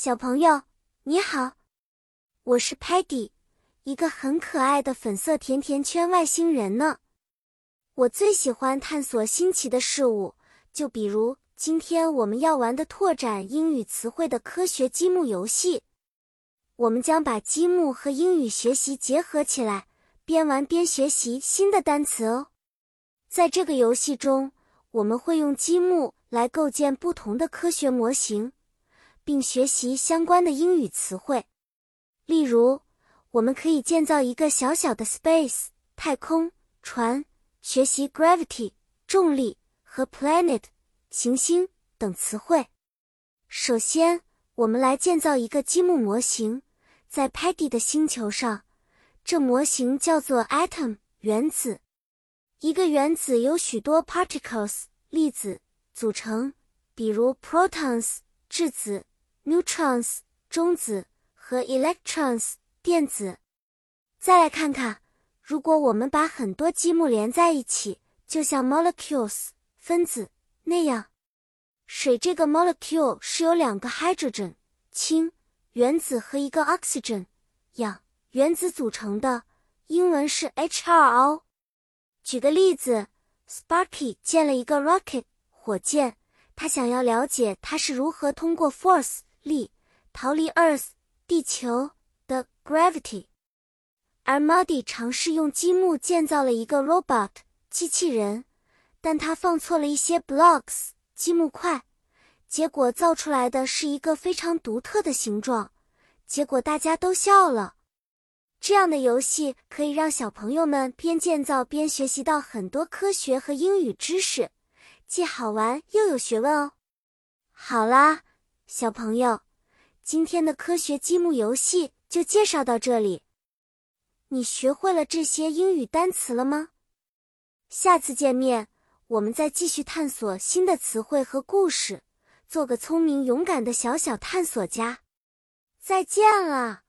小朋友，你好，我是 Patty，一个很可爱的粉色甜甜圈外星人呢。我最喜欢探索新奇的事物，就比如今天我们要玩的拓展英语词汇的科学积木游戏。我们将把积木和英语学习结合起来，边玩边学习新的单词哦。在这个游戏中，我们会用积木来构建不同的科学模型。并学习相关的英语词汇，例如，我们可以建造一个小小的 space 太空船，学习 gravity 重力和 planet 行星等词汇。首先，我们来建造一个积木模型，在 Patty 的星球上，这模型叫做 atom 原子。一个原子由许多 particles 粒子组成，比如 protons 质子。Neutrons 中子和 electrons 电子。再来看看，如果我们把很多积木连在一起，就像 molecules 分子那样。水这个 molecule 是由两个 hydrogen 氢原子和一个 oxygen 氧原子组成的，英文是 H2O。举个例子，Sparky 建了一个 rocket 火箭，他想要了解它是如何通过 force 力逃离 Earth 地球的 gravity，而 Muddy 尝试用积木建造了一个 robot 机器人，但他放错了一些 blocks 积木块，结果造出来的是一个非常独特的形状，结果大家都笑了。这样的游戏可以让小朋友们边建造边学习到很多科学和英语知识，既好玩又有学问哦。好啦。小朋友，今天的科学积木游戏就介绍到这里。你学会了这些英语单词了吗？下次见面，我们再继续探索新的词汇和故事，做个聪明勇敢的小小探索家。再见了。